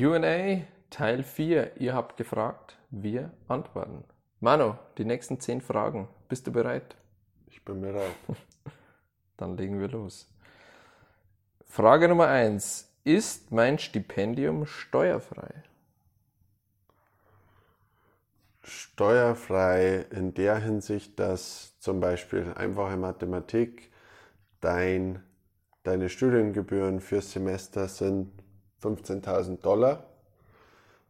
QA Teil 4. Ihr habt gefragt, wir antworten. Manu, die nächsten 10 Fragen. Bist du bereit? Ich bin bereit. Dann legen wir los. Frage Nummer 1. Ist mein Stipendium steuerfrei? Steuerfrei in der Hinsicht, dass zum Beispiel einfache Mathematik dein, deine Studiengebühren fürs Semester sind 15.000 Dollar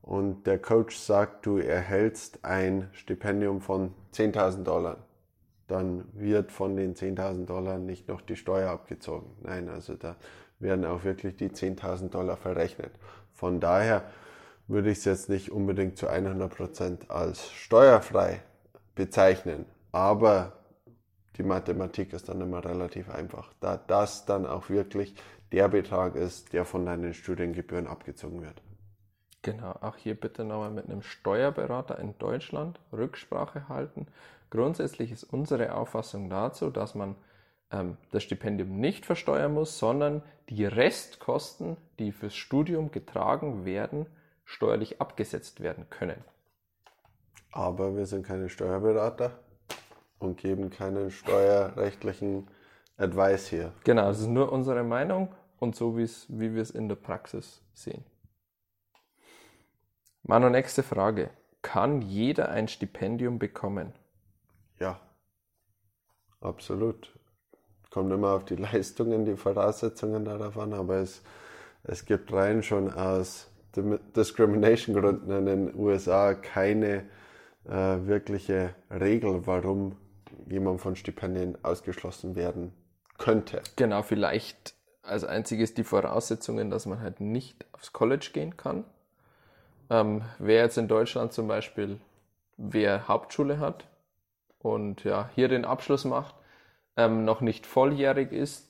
und der Coach sagt, du erhältst ein Stipendium von 10.000 Dollar, dann wird von den 10.000 Dollar nicht noch die Steuer abgezogen. Nein, also da werden auch wirklich die 10.000 Dollar verrechnet. Von daher würde ich es jetzt nicht unbedingt zu 100% als steuerfrei bezeichnen, aber die Mathematik ist dann immer relativ einfach, da das dann auch wirklich der Betrag ist, der von deinen Studiengebühren abgezogen wird. Genau, auch hier bitte nochmal mit einem Steuerberater in Deutschland Rücksprache halten. Grundsätzlich ist unsere Auffassung dazu, dass man ähm, das Stipendium nicht versteuern muss, sondern die Restkosten, die fürs Studium getragen werden, steuerlich abgesetzt werden können. Aber wir sind keine Steuerberater und geben keinen steuerrechtlichen Advice hier. Genau, es ist nur unsere Meinung und so wie wir es in der Praxis sehen. Manu, nächste Frage. Kann jeder ein Stipendium bekommen? Ja, absolut. Kommt immer auf die Leistungen, die Voraussetzungen darauf an, aber es, es gibt rein schon aus Discrimination-Gründen in den USA keine äh, wirkliche Regel, warum jemand von Stipendien ausgeschlossen werden könnte. Genau, vielleicht als einziges die Voraussetzungen, dass man halt nicht aufs College gehen kann. Ähm, wer jetzt in Deutschland zum Beispiel, wer Hauptschule hat und ja, hier den Abschluss macht, ähm, noch nicht volljährig ist,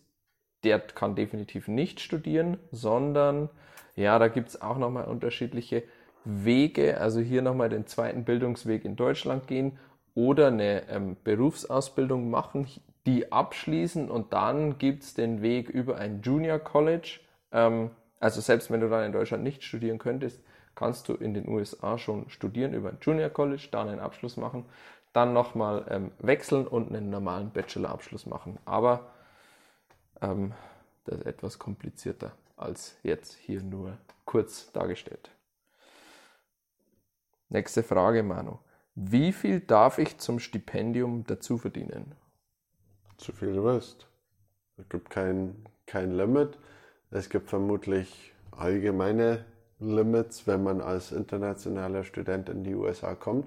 der kann definitiv nicht studieren, sondern ja, da gibt es auch nochmal unterschiedliche Wege. Also hier nochmal den zweiten Bildungsweg in Deutschland gehen oder eine ähm, Berufsausbildung machen, die abschließen und dann gibt es den Weg über ein Junior College. Ähm, also selbst wenn du dann in Deutschland nicht studieren könntest, kannst du in den USA schon studieren über ein Junior College, dann einen Abschluss machen, dann nochmal ähm, wechseln und einen normalen Bachelor-Abschluss machen. Aber ähm, das ist etwas komplizierter als jetzt hier nur kurz dargestellt. Nächste Frage, Manu. Wie viel darf ich zum Stipendium dazu verdienen? Zu viel du willst. Es gibt kein, kein Limit. Es gibt vermutlich allgemeine Limits, wenn man als internationaler Student in die USA kommt,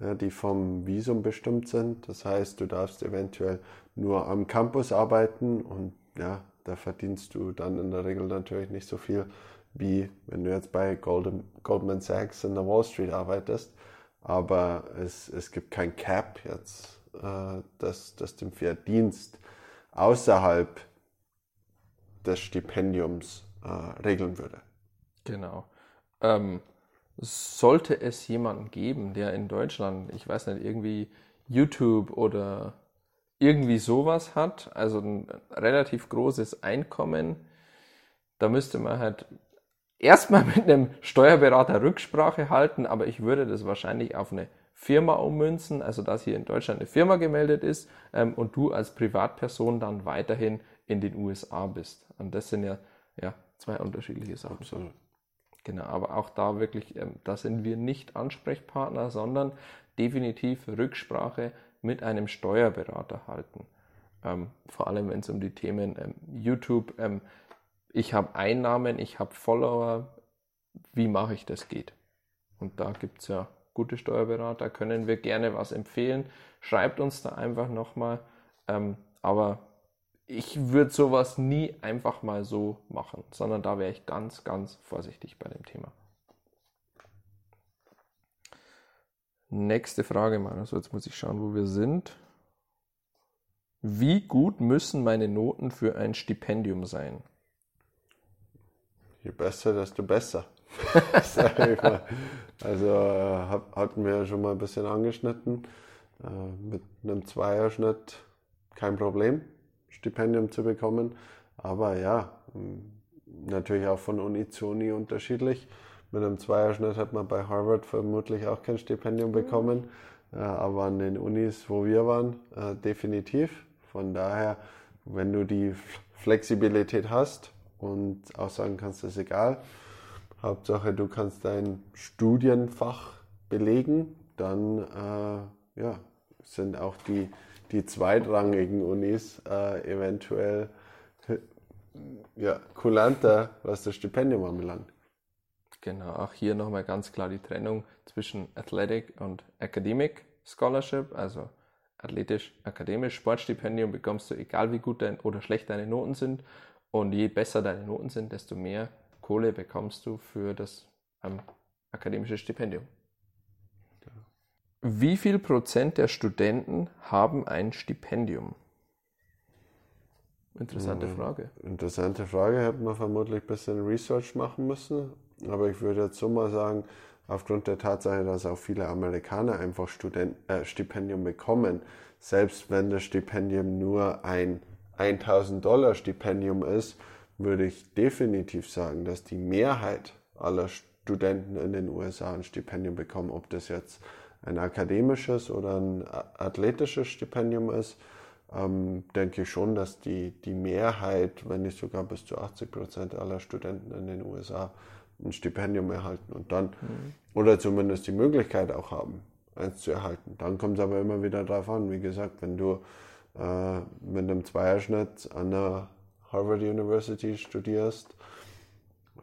die vom Visum bestimmt sind. Das heißt, du darfst eventuell nur am Campus arbeiten und ja, da verdienst du dann in der Regel natürlich nicht so viel, wie wenn du jetzt bei Goldman Sachs in der Wall Street arbeitest. Aber es, es gibt kein Cap jetzt, äh, das, das den Verdienst außerhalb des Stipendiums äh, regeln würde. Genau. Ähm, sollte es jemanden geben, der in Deutschland, ich weiß nicht, irgendwie YouTube oder irgendwie sowas hat, also ein relativ großes Einkommen, da müsste man halt erstmal mit einem Steuerberater Rücksprache halten, aber ich würde das wahrscheinlich auf eine Firma ummünzen, also dass hier in Deutschland eine Firma gemeldet ist ähm, und du als Privatperson dann weiterhin in den USA bist. Und das sind ja, ja zwei unterschiedliche Sachen. Absolut. Genau, aber auch da wirklich, ähm, da sind wir nicht Ansprechpartner, sondern definitiv Rücksprache mit einem Steuerberater halten. Ähm, vor allem, wenn es um die Themen ähm, YouTube, ähm, ich habe Einnahmen, ich habe Follower, wie mache ich das geht. Und da gibt es ja gute Steuerberater, können wir gerne was empfehlen. Schreibt uns da einfach nochmal. Ähm, aber ich würde sowas nie einfach mal so machen, sondern da wäre ich ganz, ganz vorsichtig bei dem Thema. Nächste Frage, Mann. Also jetzt muss ich schauen, wo wir sind. Wie gut müssen meine Noten für ein Stipendium sein? Je besser, desto besser. also äh, hatten wir schon mal ein bisschen angeschnitten. Äh, mit einem Zweierschnitt kein Problem. Stipendium zu bekommen. Aber ja, natürlich auch von Uni zu Uni unterschiedlich. Mit einem Zweierschnitt hat man bei Harvard vermutlich auch kein Stipendium Mhm. bekommen, äh, aber an den Unis, wo wir waren, äh, definitiv. Von daher, wenn du die Flexibilität hast und auch sagen kannst, ist egal, Hauptsache du kannst dein Studienfach belegen, dann äh, ja, sind auch die, die zweitrangigen Unis äh, eventuell ja, kulanter, was das Stipendium anbelangt. Genau, auch hier nochmal ganz klar die Trennung zwischen Athletic und Academic Scholarship, also athletisch, akademisch, Sportstipendium bekommst du, egal wie gut dein, oder schlecht deine Noten sind. Und je besser deine Noten sind, desto mehr Kohle bekommst du für das ähm, akademische Stipendium. Wie viel Prozent der Studenten haben ein Stipendium? Interessante Frage. Interessante Frage, hätte man vermutlich ein bisschen Research machen müssen. Aber ich würde jetzt so mal sagen, aufgrund der Tatsache, dass auch viele Amerikaner einfach Student, äh, Stipendium bekommen, selbst wenn das Stipendium nur ein 1000 Dollar Stipendium ist, würde ich definitiv sagen, dass die Mehrheit aller Studenten in den USA ein Stipendium bekommen, ob das jetzt ein akademisches oder ein athletisches Stipendium ist ähm, denke ich schon, dass die, die Mehrheit, wenn nicht sogar bis zu 80 Prozent aller Studenten in den USA ein Stipendium erhalten und dann, mhm. oder zumindest die Möglichkeit auch haben, eins zu erhalten. Dann kommt es aber immer wieder darauf an, wie gesagt, wenn du äh, mit einem Zweierschnitt an der Harvard University studierst,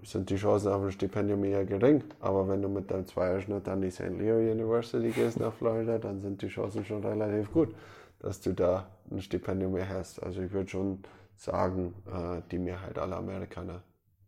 sind die Chancen auf ein Stipendium eher gering. Aber wenn du mit deinem Zweierschnitt an die St. Leo University gehst nach Florida, dann sind die Chancen schon relativ gut dass du da ein Stipendium erhältst. Also ich würde schon sagen, äh, die Mehrheit aller Amerikaner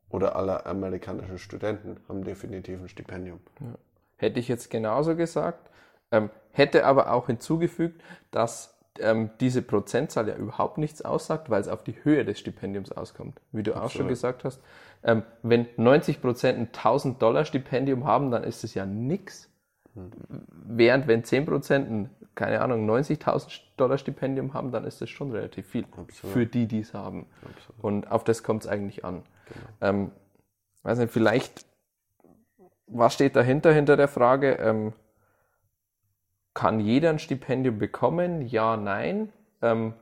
oder aller amerikanischen Studenten haben definitiv ein Stipendium. Ja. Hätte ich jetzt genauso gesagt, ähm, hätte aber auch hinzugefügt, dass ähm, diese Prozentzahl ja überhaupt nichts aussagt, weil es auf die Höhe des Stipendiums auskommt. Wie du Absolut. auch schon gesagt hast, ähm, wenn 90 Prozent ein 1000 Dollar Stipendium haben, dann ist es ja nichts. Hm. Während wenn 10 Prozent ein keine Ahnung, 90.000 Dollar Stipendium haben, dann ist das schon relativ viel Absolut. für die, die es haben. Absolut. Und auf das kommt es eigentlich an. Genau. Ähm, weiß nicht, vielleicht, was steht dahinter, hinter der Frage? Ähm, kann jeder ein Stipendium bekommen? Ja, nein. Ähm,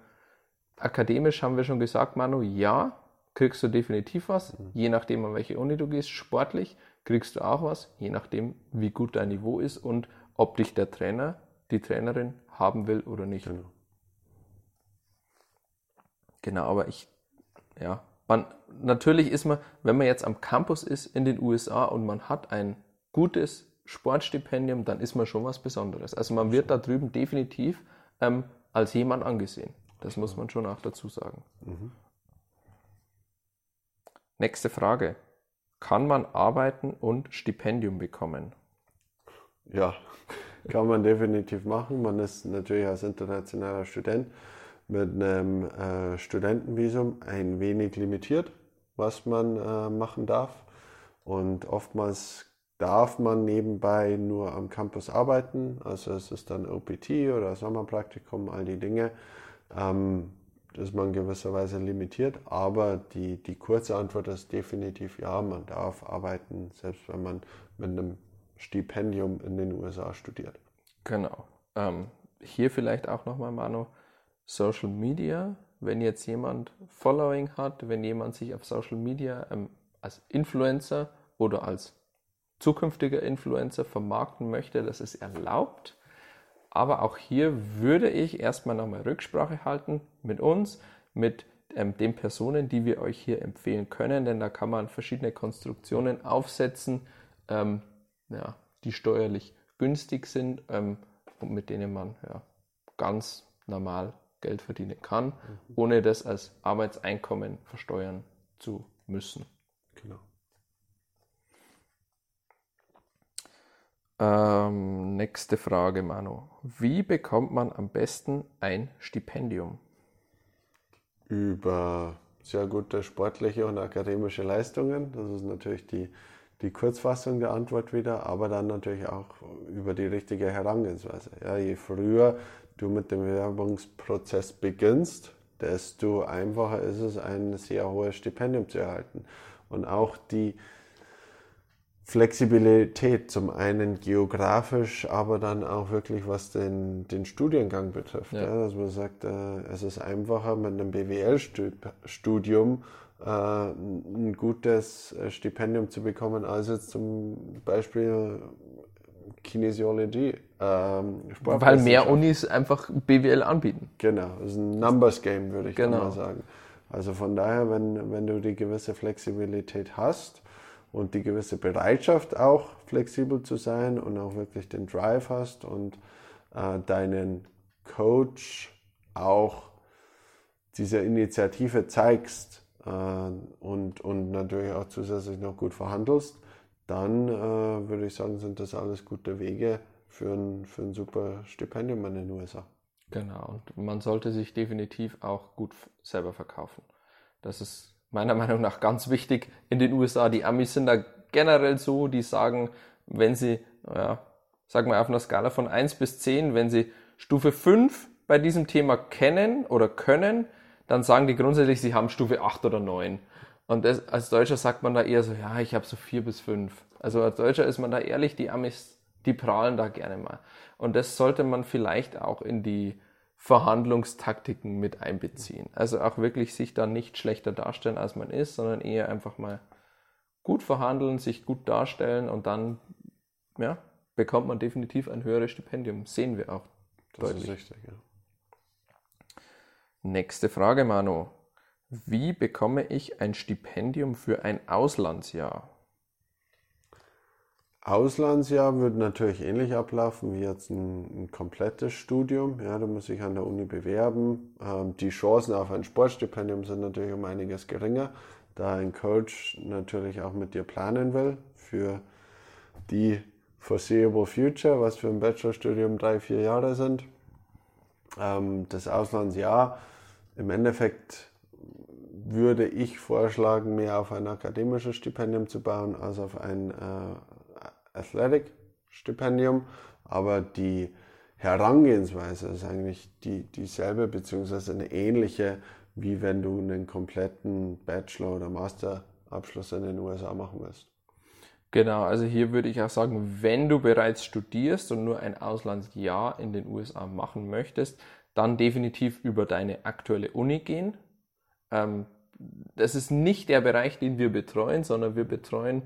akademisch haben wir schon gesagt, Manu, ja, kriegst du definitiv was, mhm. je nachdem, an welche Uni du gehst. Sportlich kriegst du auch was, je nachdem, wie gut dein Niveau ist und ob dich der Trainer die Trainerin haben will oder nicht. Genau. Genau, aber ich, ja, man, natürlich ist man, wenn man jetzt am Campus ist in den USA und man hat ein gutes Sportstipendium, dann ist man schon was Besonderes. Also man wird da drüben definitiv ähm, als jemand angesehen. Das muss man schon auch dazu sagen. Mhm. Nächste Frage. Kann man arbeiten und Stipendium bekommen? Ja, kann man definitiv machen. Man ist natürlich als internationaler Student mit einem äh, Studentenvisum ein wenig limitiert, was man äh, machen darf. Und oftmals darf man nebenbei nur am Campus arbeiten. Also es ist dann OPT oder Sommerpraktikum, all die Dinge. Ähm, ist man gewisserweise limitiert, aber die, die kurze Antwort ist definitiv ja, man darf arbeiten, selbst wenn man mit einem Stipendium in den USA studiert. Genau. Ähm, hier vielleicht auch nochmal, Manu, Social Media. Wenn jetzt jemand Following hat, wenn jemand sich auf Social Media ähm, als Influencer oder als zukünftiger Influencer vermarkten möchte, das ist erlaubt. Aber auch hier würde ich erstmal nochmal Rücksprache halten mit uns, mit ähm, den Personen, die wir euch hier empfehlen können, denn da kann man verschiedene Konstruktionen aufsetzen, ähm, ja, die steuerlich günstig sind ähm, und mit denen man ja, ganz normal Geld verdienen kann, mhm. ohne das als Arbeitseinkommen versteuern zu müssen. Genau. Ähm, nächste Frage, Manu. Wie bekommt man am besten ein Stipendium? Über sehr gute sportliche und akademische Leistungen. Das ist natürlich die die Kurzfassung der Antwort wieder, aber dann natürlich auch über die richtige Herangehensweise. Ja, je früher du mit dem Bewerbungsprozess beginnst, desto einfacher ist es, ein sehr hohes Stipendium zu erhalten. Und auch die Flexibilität, zum einen geografisch, aber dann auch wirklich, was den, den Studiengang betrifft. Ja. Ja, dass man sagt, äh, es ist einfacher mit einem BWL-Studium äh, ein gutes äh, Stipendium zu bekommen, als jetzt zum Beispiel Kinesiologie. Ähm, Weil mehr Unis einfach BWL anbieten. Genau, das ist ein Numbers Game, würde ich genau. mal sagen. Also von daher, wenn, wenn du die gewisse Flexibilität hast, und die gewisse Bereitschaft auch flexibel zu sein und auch wirklich den Drive hast und äh, deinen Coach auch diese Initiative zeigst äh, und, und natürlich auch zusätzlich noch gut verhandelst, dann äh, würde ich sagen, sind das alles gute Wege für ein, für ein super Stipendium in den USA. Genau, und man sollte sich definitiv auch gut selber verkaufen. Das ist meiner Meinung nach ganz wichtig in den USA. Die Amis sind da generell so, die sagen, wenn sie, ja, sagen wir auf einer Skala von 1 bis 10, wenn sie Stufe 5 bei diesem Thema kennen oder können, dann sagen die grundsätzlich, sie haben Stufe 8 oder 9. Und das, als Deutscher sagt man da eher so, ja, ich habe so 4 bis 5. Also als Deutscher ist man da ehrlich, die Amis, die prahlen da gerne mal. Und das sollte man vielleicht auch in die Verhandlungstaktiken mit einbeziehen. Also auch wirklich sich da nicht schlechter darstellen, als man ist, sondern eher einfach mal gut verhandeln, sich gut darstellen und dann ja, bekommt man definitiv ein höheres Stipendium. Sehen wir auch das deutlich. Ist richtig, ja. Nächste Frage, Manu. Wie bekomme ich ein Stipendium für ein Auslandsjahr? Auslandsjahr würde natürlich ähnlich ablaufen wie jetzt ein, ein komplettes Studium. Ja, du musst dich an der Uni bewerben. Ähm, die Chancen auf ein Sportstipendium sind natürlich um einiges geringer, da ein Coach natürlich auch mit dir planen will für die foreseeable future, was für ein Bachelorstudium drei, vier Jahre sind. Ähm, das Auslandsjahr im Endeffekt würde ich vorschlagen, mehr auf ein akademisches Stipendium zu bauen als auf ein äh, Athletic-Stipendium, aber die Herangehensweise ist eigentlich die, dieselbe beziehungsweise eine ähnliche, wie wenn du einen kompletten Bachelor- oder Masterabschluss in den USA machen willst. Genau, also hier würde ich auch sagen, wenn du bereits studierst und nur ein Auslandsjahr in den USA machen möchtest, dann definitiv über deine aktuelle Uni gehen. Ähm, das ist nicht der Bereich, den wir betreuen, sondern wir betreuen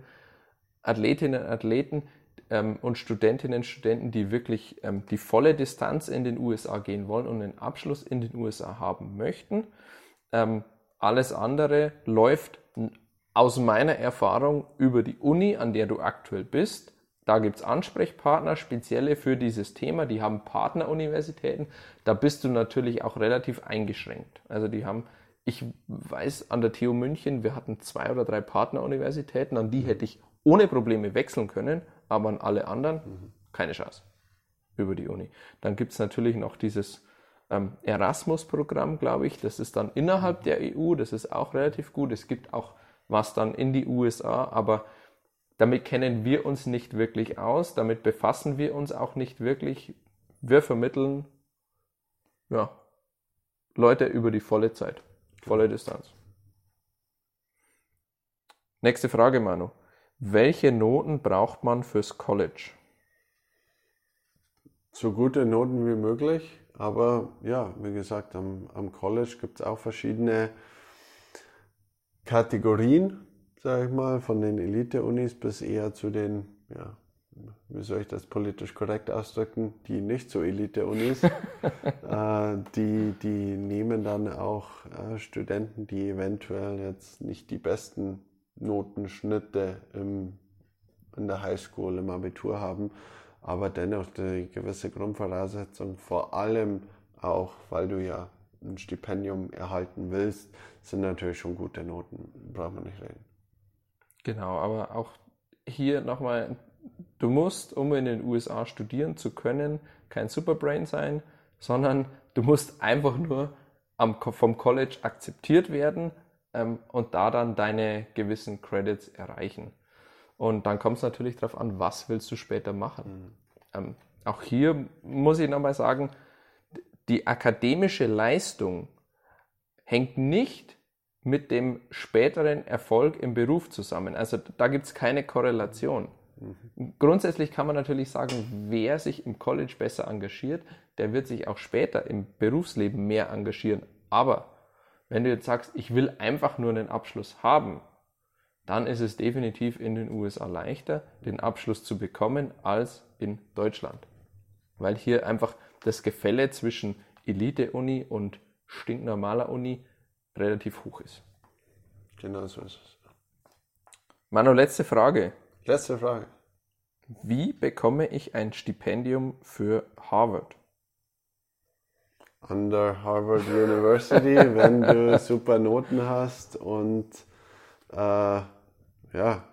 Athletinnen und Athleten ähm, und Studentinnen und Studenten, die wirklich ähm, die volle Distanz in den USA gehen wollen und einen Abschluss in den USA haben möchten. Ähm, alles andere läuft aus meiner Erfahrung über die Uni, an der du aktuell bist. Da gibt es Ansprechpartner, spezielle für dieses Thema. Die haben Partneruniversitäten. Da bist du natürlich auch relativ eingeschränkt. Also die haben, ich weiß, an der TU München, wir hatten zwei oder drei Partneruniversitäten, an die hätte ich ohne Probleme wechseln können, aber an alle anderen keine Chance über die Uni. Dann gibt es natürlich noch dieses ähm, Erasmus-Programm, glaube ich. Das ist dann innerhalb der EU, das ist auch relativ gut. Es gibt auch was dann in die USA, aber damit kennen wir uns nicht wirklich aus, damit befassen wir uns auch nicht wirklich. Wir vermitteln ja, Leute über die volle Zeit, volle Distanz. Nächste Frage, Manu. Welche Noten braucht man fürs College? So gute Noten wie möglich, aber ja, wie gesagt, am, am College gibt es auch verschiedene Kategorien, sage ich mal, von den Elite-Unis bis eher zu den, ja, wie soll ich das politisch korrekt ausdrücken, die nicht so Elite-Unis. äh, die, die nehmen dann auch äh, Studenten, die eventuell jetzt nicht die besten Notenschnitte im, in der Highschool, im Abitur haben, aber dennoch die gewisse Grundvoraussetzung, vor allem auch, weil du ja ein Stipendium erhalten willst, sind natürlich schon gute Noten, braucht man nicht reden. Genau, aber auch hier nochmal, du musst, um in den USA studieren zu können, kein Superbrain sein, sondern du musst einfach nur am, vom College akzeptiert werden, ähm, und da dann deine gewissen Credits erreichen. Und dann kommt es natürlich darauf an, was willst du später machen. Mhm. Ähm, auch hier muss ich nochmal sagen, die akademische Leistung hängt nicht mit dem späteren Erfolg im Beruf zusammen. Also da gibt es keine Korrelation. Mhm. Grundsätzlich kann man natürlich sagen, wer sich im College besser engagiert, der wird sich auch später im Berufsleben mehr engagieren. Aber wenn du jetzt sagst, ich will einfach nur einen Abschluss haben, dann ist es definitiv in den USA leichter, den Abschluss zu bekommen als in Deutschland. Weil hier einfach das Gefälle zwischen Elite-Uni und stinknormaler Uni relativ hoch ist. Genau so ist es. Manu, letzte Frage. Letzte Frage. Wie bekomme ich ein Stipendium für Harvard? An der Harvard University, wenn du super Noten hast und äh, ja,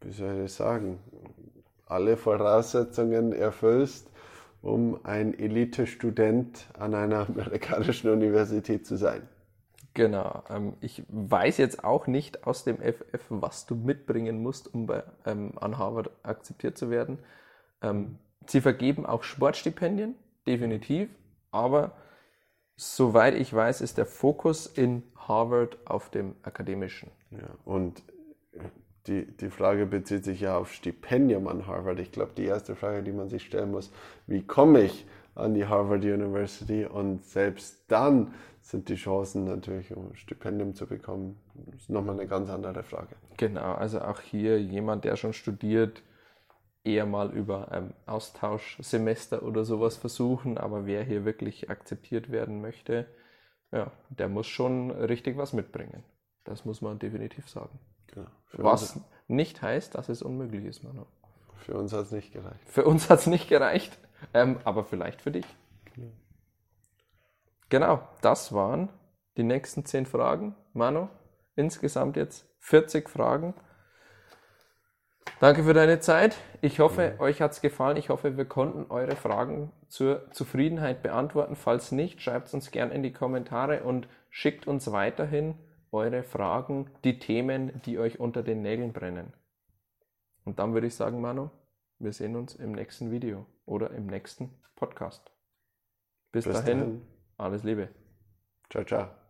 wie soll ich sagen, alle Voraussetzungen erfüllst, um ein Elite-Student an einer amerikanischen Universität zu sein. Genau. Ähm, ich weiß jetzt auch nicht aus dem FF, was du mitbringen musst, um bei, ähm, an Harvard akzeptiert zu werden. Ähm, sie vergeben auch Sportstipendien, definitiv, aber soweit ich weiß, ist der Fokus in Harvard auf dem akademischen. Ja, und die, die Frage bezieht sich ja auf Stipendium an Harvard. Ich glaube, die erste Frage, die man sich stellen muss, wie komme ich an die Harvard University? Und selbst dann sind die Chancen natürlich, um ein Stipendium zu bekommen, nochmal eine ganz andere Frage. Genau, also auch hier jemand, der schon studiert, eher mal über ähm, Austauschsemester oder sowas versuchen, aber wer hier wirklich akzeptiert werden möchte, ja, der muss schon richtig was mitbringen. Das muss man definitiv sagen. Genau. Was nicht heißt, dass es unmöglich ist, Manu. Für uns hat es nicht gereicht. Für uns hat es nicht gereicht, ähm, aber vielleicht für dich. Genau. genau, das waren die nächsten zehn Fragen. Manu, insgesamt jetzt 40 Fragen. Danke für deine Zeit. Ich hoffe, euch hat es gefallen. Ich hoffe, wir konnten eure Fragen zur Zufriedenheit beantworten. Falls nicht, schreibt es uns gerne in die Kommentare und schickt uns weiterhin eure Fragen, die Themen, die euch unter den Nägeln brennen. Und dann würde ich sagen, Manu, wir sehen uns im nächsten Video oder im nächsten Podcast. Bis, Bis dahin, dahin, alles Liebe. Ciao, ciao.